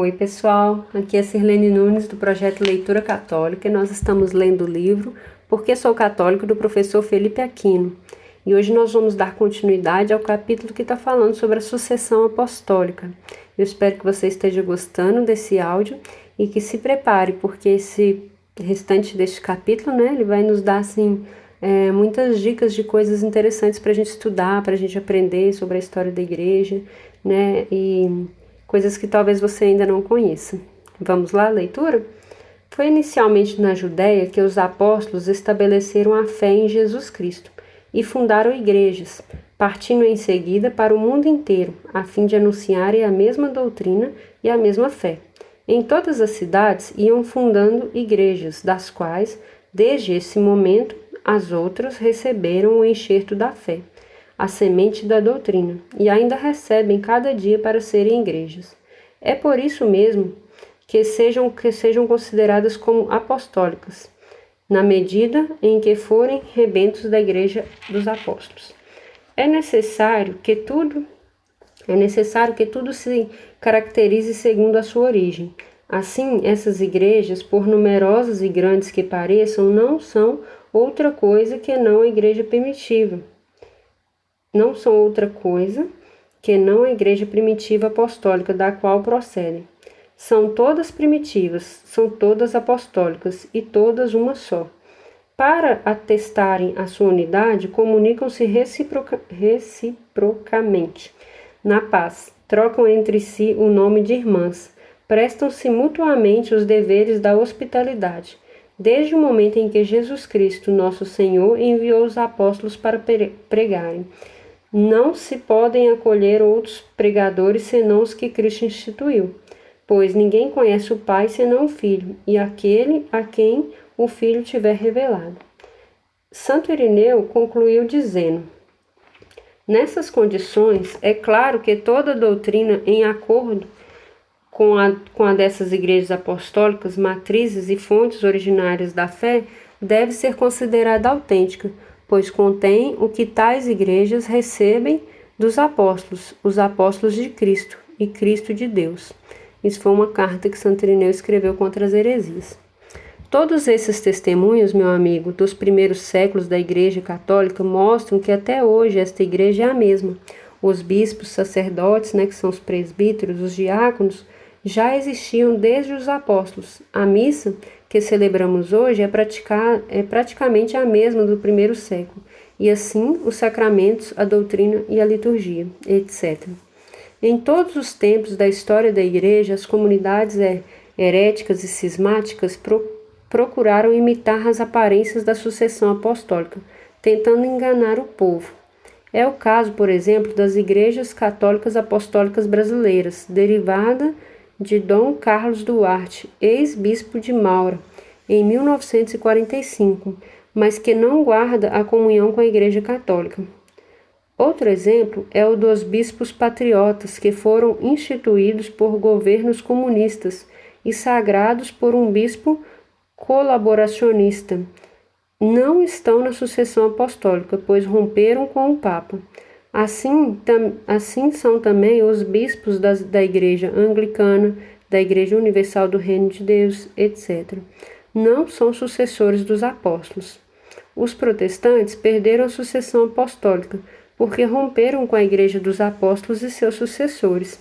Oi, pessoal. Aqui é Sirlene Nunes do projeto Leitura Católica e nós estamos lendo o livro Porque Sou Católico do professor Felipe Aquino. E hoje nós vamos dar continuidade ao capítulo que está falando sobre a sucessão apostólica. Eu espero que você esteja gostando desse áudio e que se prepare, porque esse restante deste capítulo, né, ele vai nos dar assim é, muitas dicas de coisas interessantes para a gente estudar, para a gente aprender sobre a história da igreja, né, e coisas que talvez você ainda não conheça. Vamos lá, leitura? Foi inicialmente na Judéia que os apóstolos estabeleceram a fé em Jesus Cristo e fundaram igrejas, partindo em seguida para o mundo inteiro, a fim de anunciarem a mesma doutrina e a mesma fé. Em todas as cidades iam fundando igrejas, das quais, desde esse momento, as outras receberam o enxerto da fé a semente da doutrina, e ainda recebem cada dia para serem igrejas. É por isso mesmo que sejam, que sejam consideradas como apostólicas, na medida em que forem rebentos da igreja dos apóstolos. É necessário que tudo é necessário que tudo se caracterize segundo a sua origem. Assim, essas igrejas, por numerosas e grandes que pareçam, não são outra coisa que não a igreja primitiva, não são outra coisa que não a igreja primitiva apostólica da qual procedem. São todas primitivas, são todas apostólicas e todas uma só. Para atestarem a sua unidade, comunicam-se reciproca, reciprocamente na paz, trocam entre si o nome de irmãs, prestam-se mutuamente os deveres da hospitalidade, desde o momento em que Jesus Cristo, nosso Senhor, enviou os apóstolos para pregarem não se podem acolher outros pregadores senão os que Cristo instituiu, pois ninguém conhece o Pai senão o Filho, e aquele a quem o Filho tiver revelado. Santo Irineu concluiu dizendo: Nessas condições, é claro que toda doutrina em acordo com a, com a dessas igrejas apostólicas, matrizes e fontes originárias da fé, deve ser considerada autêntica pois contém o que tais igrejas recebem dos apóstolos, os apóstolos de Cristo e Cristo de Deus. Isso foi uma carta que Santo Irineu escreveu contra as heresias. Todos esses testemunhos, meu amigo, dos primeiros séculos da Igreja Católica mostram que até hoje esta igreja é a mesma. Os bispos, sacerdotes, né, que são os presbíteros, os diáconos, já existiam desde os apóstolos. A missa que celebramos hoje é, praticar, é praticamente a mesma do primeiro século, e assim os sacramentos, a doutrina e a liturgia, etc. Em todos os tempos da história da Igreja, as comunidades heréticas e cismáticas pro, procuraram imitar as aparências da sucessão apostólica, tentando enganar o povo. É o caso, por exemplo, das igrejas católicas apostólicas brasileiras, derivada de Dom Carlos Duarte, ex-bispo de Maura, em 1945, mas que não guarda a comunhão com a Igreja Católica. Outro exemplo é o dos bispos patriotas que foram instituídos por governos comunistas e sagrados por um bispo colaboracionista. Não estão na sucessão apostólica, pois romperam com o Papa. Assim, tam, assim são também os bispos das, da Igreja Anglicana, da Igreja Universal do Reino de Deus, etc. Não são sucessores dos apóstolos. Os protestantes perderam a sucessão apostólica porque romperam com a Igreja dos Apóstolos e seus sucessores.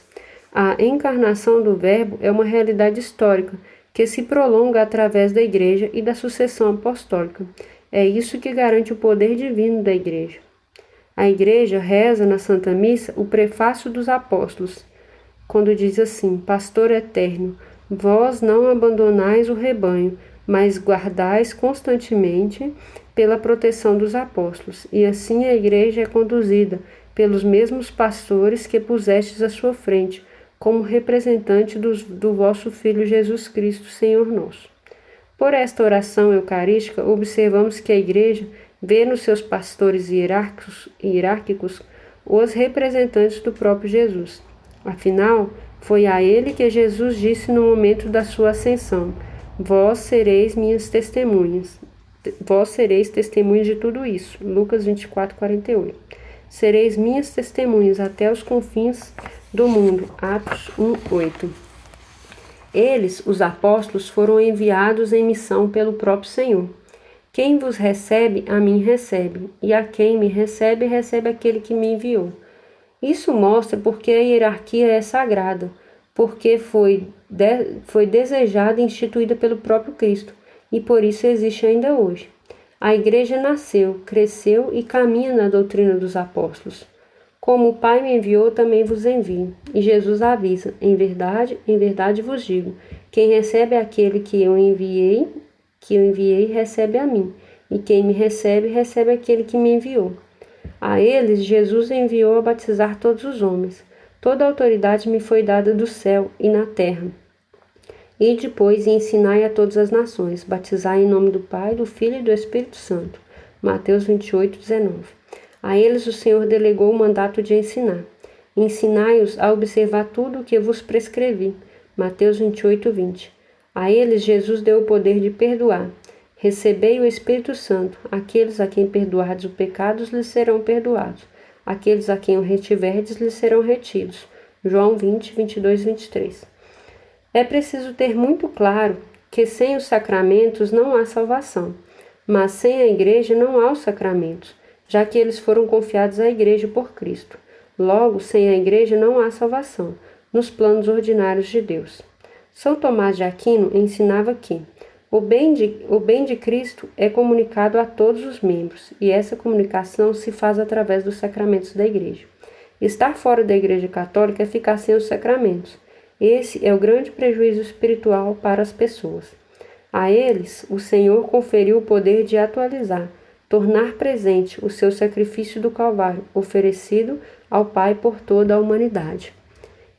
A encarnação do Verbo é uma realidade histórica que se prolonga através da Igreja e da sucessão apostólica. É isso que garante o poder divino da Igreja. A igreja reza na Santa Missa o prefácio dos apóstolos, quando diz assim: Pastor eterno, vós não abandonais o rebanho, mas guardais constantemente pela proteção dos apóstolos, e assim a igreja é conduzida pelos mesmos pastores que pusestes à sua frente, como representante do vosso Filho Jesus Cristo, Senhor nosso. Por esta oração eucarística, observamos que a igreja vê nos seus pastores hierárquicos, hierárquicos os representantes do próprio Jesus. Afinal, foi a ele que Jesus disse no momento da sua ascensão: Vós sereis minhas testemunhas. Vós sereis testemunhas de tudo isso. Lucas 24, 48. Sereis minhas testemunhas até os confins do mundo. Atos 1, 8. Eles, os apóstolos, foram enviados em missão pelo próprio Senhor. Quem vos recebe, a mim recebe, e a quem me recebe, recebe aquele que me enviou. Isso mostra porque a hierarquia é sagrada, porque foi, de, foi desejada e instituída pelo próprio Cristo, e por isso existe ainda hoje. A igreja nasceu, cresceu e caminha na doutrina dos apóstolos. Como o Pai me enviou, também vos envio. E Jesus avisa: Em verdade, em verdade vos digo: quem recebe aquele que eu enviei, que eu enviei, recebe a mim. E quem me recebe, recebe aquele que me enviou. A eles Jesus enviou a batizar todos os homens. Toda a autoridade me foi dada do céu e na terra. E depois ensinai a todas as nações, batizai em nome do Pai, do Filho e do Espírito Santo. Mateus 28, 19. A eles o Senhor delegou o mandato de ensinar. Ensinai-os a observar tudo o que vos prescrevi. Mateus 28, 20. A eles Jesus deu o poder de perdoar. Recebei o Espírito Santo. Aqueles a quem perdoardes os pecados lhes serão perdoados. Aqueles a quem o retiverdes lhes serão retidos. João 20, 22, 23. É preciso ter muito claro que sem os sacramentos não há salvação, mas sem a igreja não há os sacramentos já que eles foram confiados à Igreja por Cristo. Logo, sem a Igreja não há salvação, nos planos ordinários de Deus. São Tomás de Aquino ensinava que o bem, de, o bem de Cristo é comunicado a todos os membros, e essa comunicação se faz através dos sacramentos da Igreja. Estar fora da Igreja Católica é ficar sem os sacramentos. Esse é o grande prejuízo espiritual para as pessoas. A eles, o Senhor conferiu o poder de atualizar, tornar presente o seu sacrifício do Calvário, oferecido ao Pai por toda a humanidade.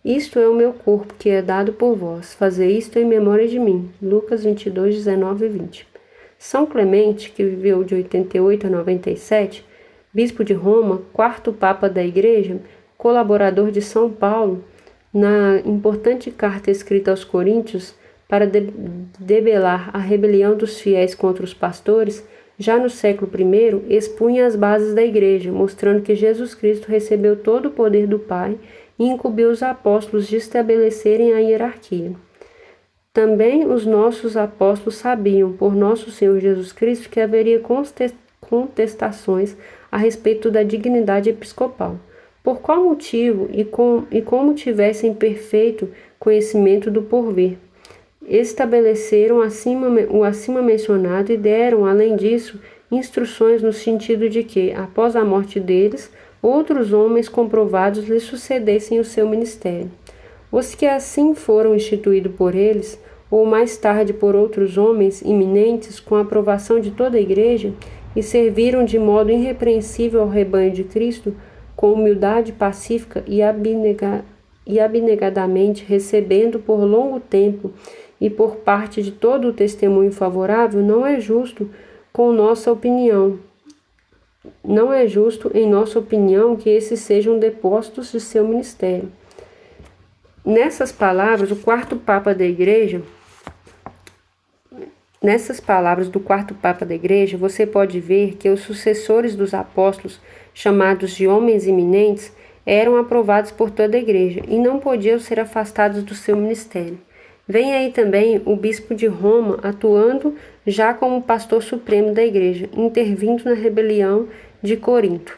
Isto é o meu corpo que é dado por vós. Fazer isto em memória de mim. Lucas 22, 19 e 20. São Clemente, que viveu de 88 a 97, bispo de Roma, quarto papa da Igreja, colaborador de São Paulo, na importante carta escrita aos Coríntios para debelar a rebelião dos fiéis contra os pastores, já no século I, expunha as bases da Igreja, mostrando que Jesus Cristo recebeu todo o poder do Pai e incumbiu os apóstolos de estabelecerem a hierarquia. Também os nossos apóstolos sabiam, por nosso Senhor Jesus Cristo, que haveria contestações a respeito da dignidade episcopal. Por qual motivo e, com, e como tivessem perfeito conhecimento do porvir estabeleceram acima, o acima mencionado e deram, além disso, instruções no sentido de que, após a morte deles, outros homens comprovados lhes sucedessem o seu ministério. Os que assim foram instituídos por eles, ou mais tarde por outros homens iminentes, com a aprovação de toda a Igreja, e serviram de modo irrepreensível ao rebanho de Cristo, com humildade pacífica e, abnega, e abnegadamente, recebendo por longo tempo e por parte de todo o testemunho favorável, não é justo com nossa opinião. Não é justo, em nossa opinião, que esses sejam depostos de seu ministério. Nessas palavras, o quarto Papa da Igreja, nessas palavras do quarto Papa da Igreja, você pode ver que os sucessores dos apóstolos, chamados de homens iminentes, eram aprovados por toda a Igreja e não podiam ser afastados do seu ministério. Vem aí também o bispo de Roma atuando já como pastor supremo da igreja, intervindo na rebelião de Corinto.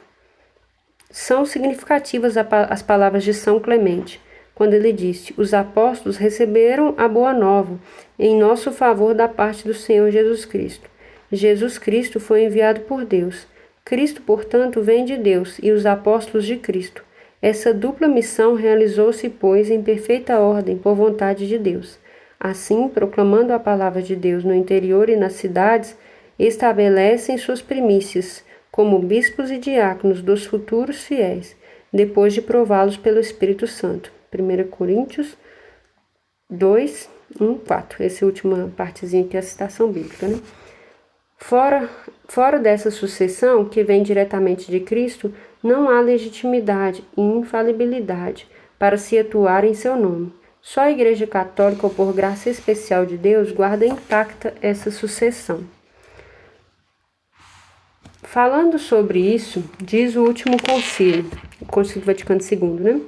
São significativas as palavras de São Clemente, quando ele disse: Os apóstolos receberam a boa nova em nosso favor da parte do Senhor Jesus Cristo. Jesus Cristo foi enviado por Deus. Cristo, portanto, vem de Deus e os apóstolos de Cristo. Essa dupla missão realizou-se, pois, em perfeita ordem, por vontade de Deus. Assim, proclamando a palavra de Deus no interior e nas cidades, estabelecem suas primícias como bispos e diáconos dos futuros fiéis, depois de prová-los pelo Espírito Santo. 1 Coríntios 2, 1, 4. Essa última partezinha aqui é a citação bíblica, né? Fora, fora dessa sucessão, que vem diretamente de Cristo, não há legitimidade e infalibilidade para se atuar em seu nome. Só a Igreja Católica, por graça especial de Deus, guarda intacta essa sucessão. Falando sobre isso, diz o último concílio, o Concílio Vaticano II, né?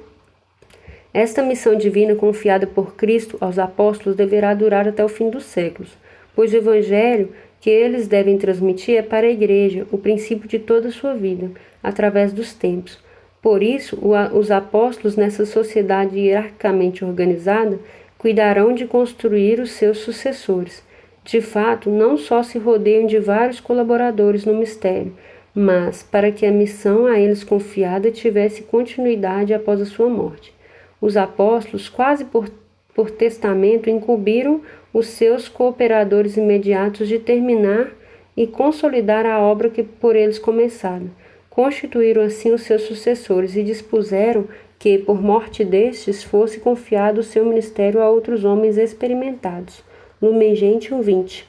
Esta missão divina confiada por Cristo aos apóstolos deverá durar até o fim dos séculos, pois o Evangelho que eles devem transmitir é para a Igreja o princípio de toda a sua vida, através dos tempos. Por isso, os apóstolos, nessa sociedade hierarquicamente organizada, cuidarão de construir os seus sucessores. De fato, não só se rodeiam de vários colaboradores no mistério, mas para que a missão a eles confiada tivesse continuidade após a sua morte. Os apóstolos, quase por, por testamento, incumbiram os seus cooperadores imediatos de terminar e consolidar a obra que por eles começaram. Constituíram assim os seus sucessores e dispuseram que, por morte destes, fosse confiado o seu ministério a outros homens experimentados. Lumen Gentium 20.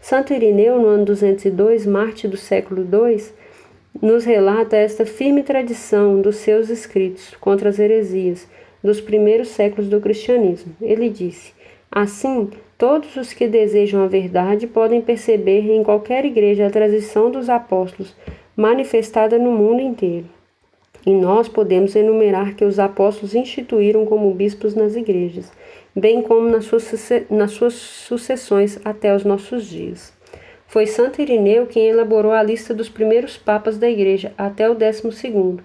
Santo Irineu, no ano 202, Marte do século II, nos relata esta firme tradição dos seus escritos contra as heresias dos primeiros séculos do cristianismo. Ele disse: Assim, todos os que desejam a verdade podem perceber em qualquer igreja a tradição dos apóstolos manifestada no mundo inteiro. E nós podemos enumerar que os apóstolos instituíram como bispos nas igrejas, bem como nas suas, nas suas sucessões até os nossos dias. Foi Santo Irineu quem elaborou a lista dos primeiros papas da Igreja até o décimo segundo.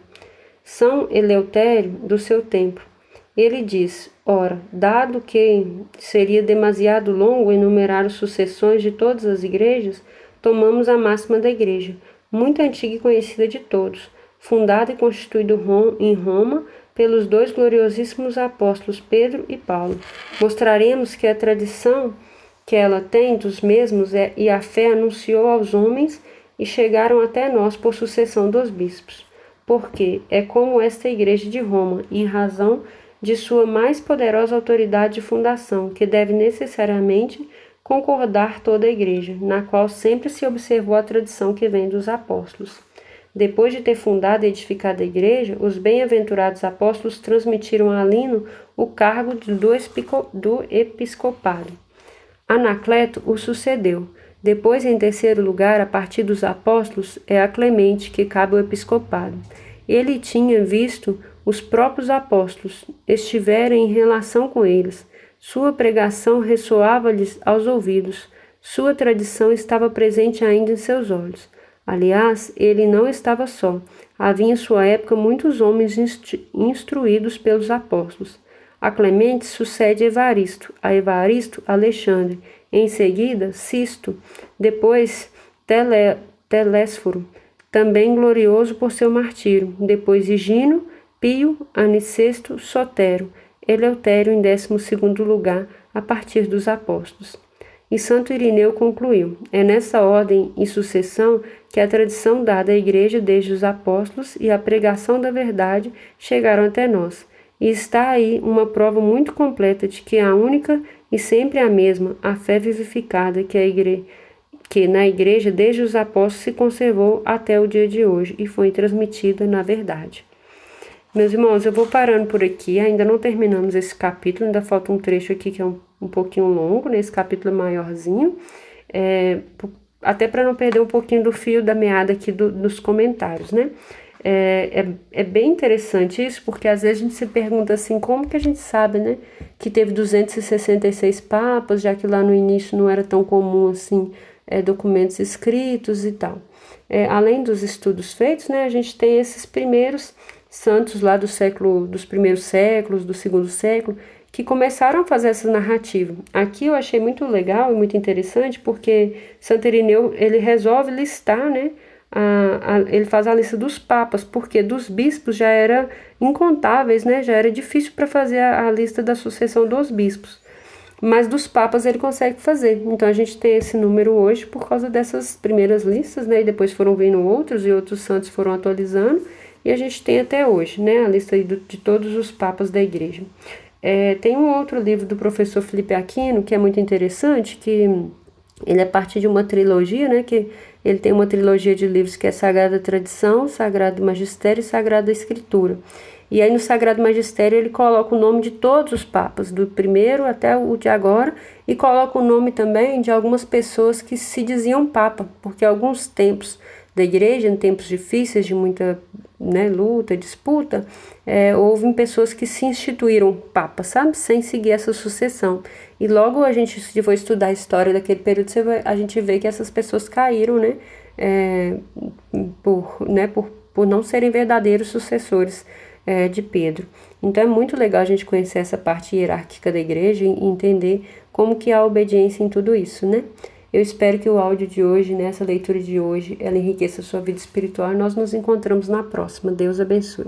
São Eleutério, do seu tempo. Ele diz: Ora, dado que seria demasiado longo enumerar as sucessões de todas as igrejas, tomamos a máxima da Igreja, muito antiga e conhecida de todos, fundada e constituída em Roma pelos dois gloriosíssimos apóstolos Pedro e Paulo. Mostraremos que a tradição que ela tem dos mesmos é, e a fé anunciou aos homens e chegaram até nós por sucessão dos bispos. Porque é como esta igreja de Roma, em razão de sua mais poderosa autoridade de fundação, que deve necessariamente concordar toda a igreja, na qual sempre se observou a tradição que vem dos apóstolos. Depois de ter fundado e edificado a igreja, os bem-aventurados apóstolos transmitiram a Lino o cargo do episcopado. Anacleto o sucedeu. Depois, em terceiro lugar, a partir dos apóstolos, é a Clemente que cabe o episcopado. Ele tinha visto os próprios apóstolos, estivera em relação com eles. Sua pregação ressoava-lhes aos ouvidos. Sua tradição estava presente ainda em seus olhos. Aliás, ele não estava só. Havia em sua época muitos homens instruídos pelos apóstolos. A Clemente sucede Evaristo, a Evaristo, Alexandre, em seguida, Sisto, depois Tele, Telésforo, também glorioso por seu martírio, depois Higino, Pio, Anicesto, Sotero, Eleutério em décimo segundo lugar, a partir dos apóstolos. E Santo Irineu concluiu: é nessa ordem e sucessão que a tradição dada à Igreja desde os apóstolos e a pregação da verdade chegaram até nós e está aí uma prova muito completa de que a única e sempre a mesma, a fé vivificada que, a igre... que na igreja desde os apóstolos se conservou até o dia de hoje e foi transmitida na verdade. Meus irmãos, eu vou parando por aqui, ainda não terminamos esse capítulo, ainda falta um trecho aqui que é um, um pouquinho longo, nesse né? capítulo maiorzinho, é, até para não perder um pouquinho do fio da meada aqui do, dos comentários, né? É, é, é, bem interessante isso, porque às vezes a gente se pergunta assim, como que a gente sabe, né, que teve 266 papas, já que lá no início não era tão comum assim é, documentos escritos e tal. É, além dos estudos feitos, né, a gente tem esses primeiros santos lá do século, dos primeiros séculos, do segundo século, que começaram a fazer essa narrativa. Aqui eu achei muito legal e muito interessante, porque Santo Irineu ele resolve listar, né, a, a, ele faz a lista dos papas, porque dos bispos já era incontáveis, né? Já era difícil para fazer a, a, lista da sucessão dos bispos. Mas dos papas ele consegue fazer. Então a gente tem esse número hoje por causa dessas primeiras listas, né? E depois foram vindo outros e outros santos foram atualizando. E a gente tem até hoje, né? A lista de, de todos os papas da igreja. É, tem um outro livro do professor Felipe Aquino que é muito interessante, que ele é parte de uma trilogia, né? Que ele tem uma trilogia de livros que é Sagrada Tradição, Sagrado Magistério e Sagrada Escritura. E aí no Sagrado Magistério ele coloca o nome de todos os papas, do primeiro até o de agora, e coloca o nome também de algumas pessoas que se diziam papa, porque alguns tempos da igreja, em tempos difíceis de muita né, luta, disputa, é, houve pessoas que se instituíram papas, sabe? Sem seguir essa sucessão. E logo a gente, se for estudar a história daquele período, vai, a gente vê que essas pessoas caíram, né? É, por, né por, por não serem verdadeiros sucessores é, de Pedro. Então é muito legal a gente conhecer essa parte hierárquica da igreja e entender como que há obediência em tudo isso, né? Eu espero que o áudio de hoje, nessa né, leitura de hoje, ela enriqueça a sua vida espiritual e nós nos encontramos na próxima. Deus abençoe.